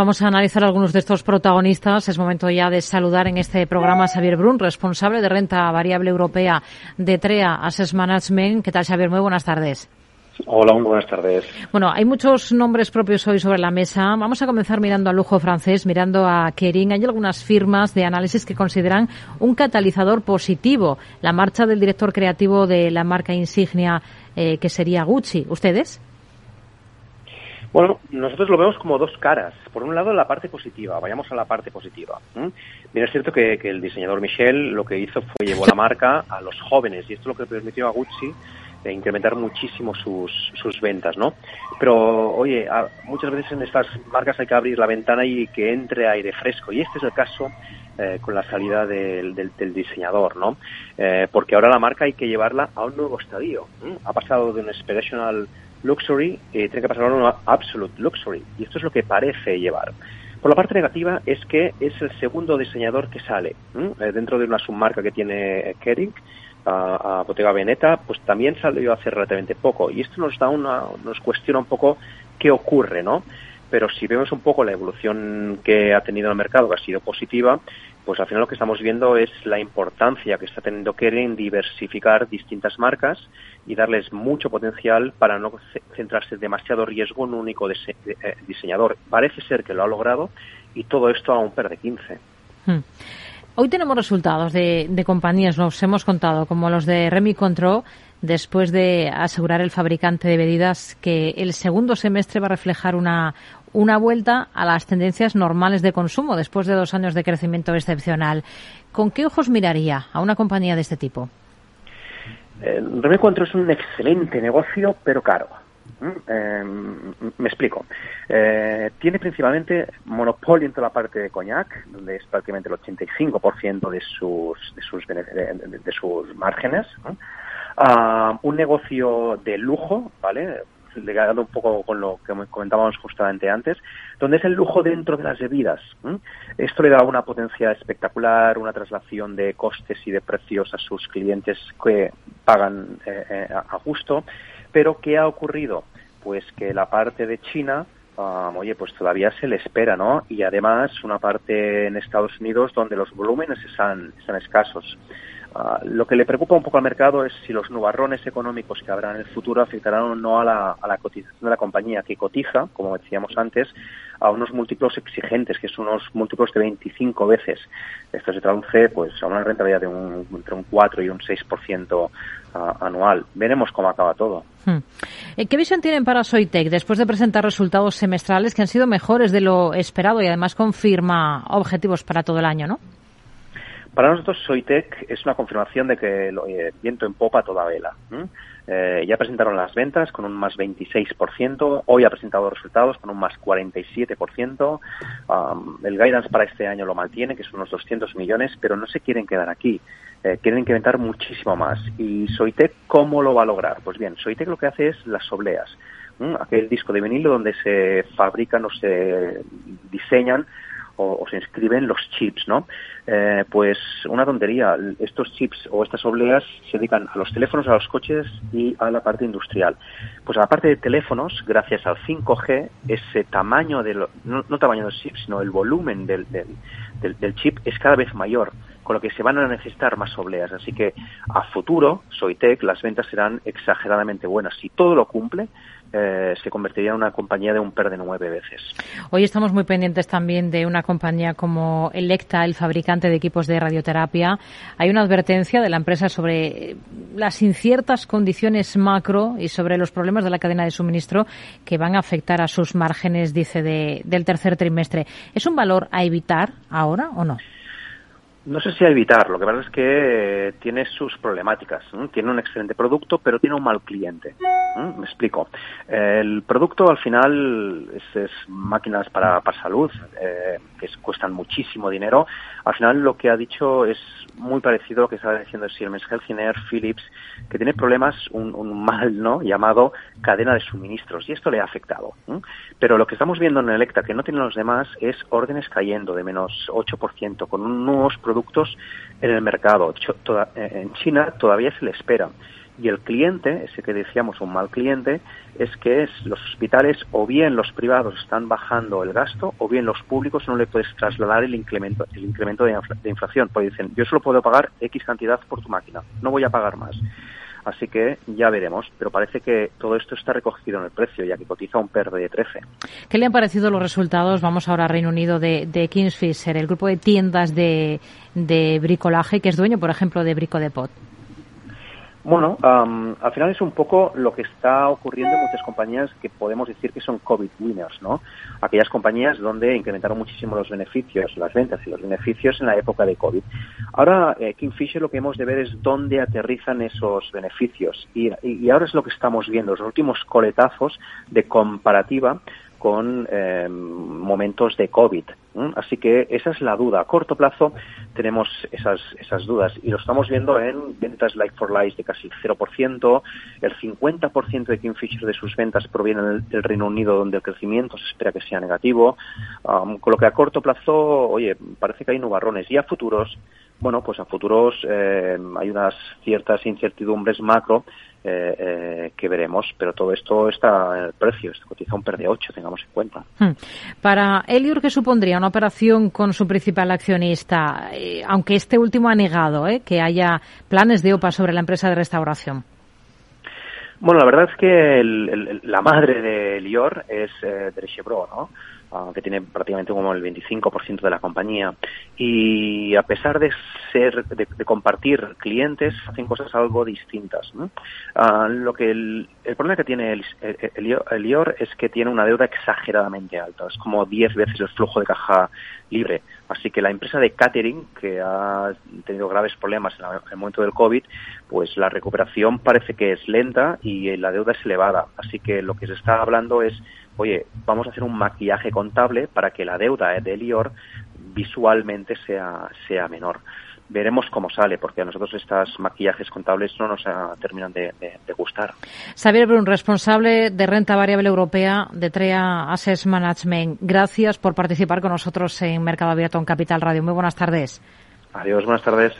Vamos a analizar algunos de estos protagonistas. Es momento ya de saludar en este programa a Xavier Brun, responsable de renta variable europea de TREA Assess Management. ¿Qué tal, Xavier? Muy buenas tardes. Hola, buenas tardes. Bueno, hay muchos nombres propios hoy sobre la mesa. Vamos a comenzar mirando al lujo francés, mirando a Kering. Hay algunas firmas de análisis que consideran un catalizador positivo la marcha del director creativo de la marca insignia eh, que sería Gucci. ¿Ustedes? Bueno, nosotros lo vemos como dos caras. Por un lado, la parte positiva. Vayamos a la parte positiva. Bien, es cierto que, el diseñador Michel lo que hizo fue llevó la marca a los jóvenes y esto es lo que permitió a Gucci de incrementar muchísimo sus, sus ventas, ¿no? Pero, oye, muchas veces en estas marcas hay que abrir la ventana y que entre aire fresco. Y este es el caso eh, con la salida del, del, diseñador, ¿no? Eh, porque ahora la marca hay que llevarla a un nuevo estadio. Ha pasado de un aspirational luxury y tiene que pasar a un absolute luxury. Y esto es lo que parece llevar. Por la parte negativa es que es el segundo diseñador que sale eh, dentro de una submarca que tiene Kering a, Bottega Veneta, pues también salió hace relativamente poco. Y esto nos da una, nos cuestiona un poco qué ocurre, ¿no? Pero si vemos un poco la evolución que ha tenido el mercado, que ha sido positiva, pues al final lo que estamos viendo es la importancia que está teniendo Kering diversificar distintas marcas y darles mucho potencial para no centrarse demasiado riesgo en un único eh, diseñador. Parece ser que lo ha logrado y todo esto a un PER de 15. Hoy tenemos resultados de, compañías, nos hemos contado, como los de Remy Control, después de asegurar el fabricante de bebidas que el segundo semestre va a reflejar una, una vuelta a las tendencias normales de consumo después de dos años de crecimiento excepcional. ¿Con qué ojos miraría a una compañía de este tipo? Eh, Control es un excelente negocio, pero caro. Mm, eh, me explico. Eh, tiene principalmente monopolio en toda la parte de coñac, donde es prácticamente el 85% de sus, de sus, de, sus márgenes. Ah, un negocio de lujo, ¿vale? Ligado un poco con lo que comentábamos justamente antes, donde es el lujo dentro de las bebidas. Esto le da una potencia espectacular, una traslación de costes y de precios a sus clientes que pagan eh, a gusto pero ¿qué ha ocurrido? Pues que la parte de China, um, oye, pues todavía se le espera, ¿no? Y además una parte en Estados Unidos donde los volúmenes están escasos. Uh, lo que le preocupa un poco al mercado es si los nubarrones económicos que habrá en el futuro afectarán o no a la, a la cotización de la compañía que cotiza, como decíamos antes, a unos múltiplos exigentes, que son unos múltiplos de 25 veces. Esto se traduce pues, a una rentabilidad de un, entre un 4 y un 6% anual. Veremos cómo acaba todo. Hmm. Eh, ¿Qué visión tienen para Soitec después de presentar resultados semestrales que han sido mejores de lo esperado y además confirma objetivos para todo el año, no? Para nosotros Soitec es una confirmación de que el eh, viento en popa toda vela. Eh, ya presentaron las ventas con un más 26%, hoy ha presentado resultados con un más 47%, el guidance para este año lo mantiene, que son unos 200 millones, pero no se quieren quedar aquí. Eh, quieren incrementar muchísimo más. ¿Y Soitec cómo lo va a lograr? Pues bien, Soitec lo que hace es las obleas, aquel disco de vinilo donde se fabrican o se diseñan o, se inscriben los chips, ¿no? Eh, pues una tontería. Estos chips o estas obleas se dedican a los teléfonos, a los coches y a la parte industrial. Pues a la parte de teléfonos, gracias al 5G, ese tamaño de no, tamaño del chip, sino el volumen del, del, del chip es cada vez mayor con lo que se van a necesitar más obleas. Así que a futuro, Soitec, las ventas serán exageradamente buenas. Si todo lo cumple, eh, se convertiría en una compañía de un PER de nueve veces. Hoy estamos muy pendientes también de una compañía como Electa, el fabricante de equipos de radioterapia. Hay una advertencia de la empresa sobre las inciertas condiciones macro y sobre los problemas de la cadena de suministro que van a afectar a sus márgenes, dice, del tercer trimestre. ¿Es un valor a evitar ahora o no? No sé si a evitar, lo que pasa es que eh, tiene sus problemáticas. Tiene un excelente producto, pero tiene un mal cliente. Me explico. El producto al final es, máquinas para, para salud, eh, que cuestan muchísimo dinero. Al final lo que ha dicho es muy parecido a lo que estaba diciendo Siemens Healthineers, Philips, que tiene problemas, un, un, mal no llamado cadena de suministros, y esto le ha afectado. Pero lo que estamos viendo en Electa, que no tienen los demás, es órdenes cayendo de menos 8%, con nuevos productos en el mercado. En China todavía se le espera. Y el cliente, ese que decíamos un mal cliente, es que es, los hospitales o bien los privados están bajando el gasto o bien los públicos no le puedes trasladar el incremento, el incremento de, inflación. Porque dicen, yo solo puedo pagar X cantidad por tu máquina, no voy a pagar más. Así que ya veremos, pero parece que todo esto está recogido en el precio, ya que cotiza un PER de 13. ¿Qué le han parecido los resultados? Vamos ahora al Reino Unido de, de Kingsfisher, el grupo de tiendas de, de bricolaje que es dueño, por ejemplo, de Brico de Pot. Bueno, um, al final es un poco lo que está ocurriendo en muchas compañías que podemos decir que son COVID winners, ¿no? Aquellas compañías donde incrementaron muchísimo los beneficios, las ventas y los beneficios en la época de COVID. Ahora, eh, Kingfisher lo que hemos de ver es dónde aterrizan esos beneficios. Y, y, ahora es lo que estamos viendo, los últimos coletazos de comparativa con eh, momentos de COVID. Así que esa es la duda. A corto plazo tenemos esas, esas dudas y lo estamos viendo en ventas like for like de casi el 0%. El 50% de Kingfisher de sus ventas provienen del, Reino Unido, donde el crecimiento se espera que sea negativo. Um, con lo que a corto plazo, oye, parece que hay nubarrones. Y a futuros, bueno, pues a futuros eh, hay unas ciertas incertidumbres macro eh, eh, que veremos, pero todo esto está en el precio, esto cotiza un PER de 8, tengamos en cuenta. Hmm. Para Elior, ¿qué supondría una operación con su principal accionista, eh, aunque este último ha negado eh, que haya planes de OPA sobre la empresa de restauración? Bueno, la verdad es que el, el, la madre de Elior es eh, Derechebro, ¿no? Uh, que tiene prácticamente como el 25% de la compañía. Y a pesar de ser, de, de compartir clientes, hacen cosas algo distintas. ¿no? Uh, lo que el, el, problema que tiene el, el, el, IOR es que tiene una deuda exageradamente alta. Es como 10 veces el flujo de caja libre. Así que la empresa de catering, que ha tenido graves problemas en el momento del COVID, pues la recuperación parece que es lenta y la deuda es elevada. Así que lo que se está hablando es oye, vamos a hacer un maquillaje contable para que la deuda de Elior visualmente sea, sea menor. Veremos cómo sale, porque a nosotros estos maquillajes contables no nos uh, terminan de, de, de, gustar. Xavier Brun, responsable de renta variable europea de TREA Assets Management. Gracias por participar con nosotros en Mercado Abierto en Capital Radio. Muy buenas tardes. Adiós, buenas tardes.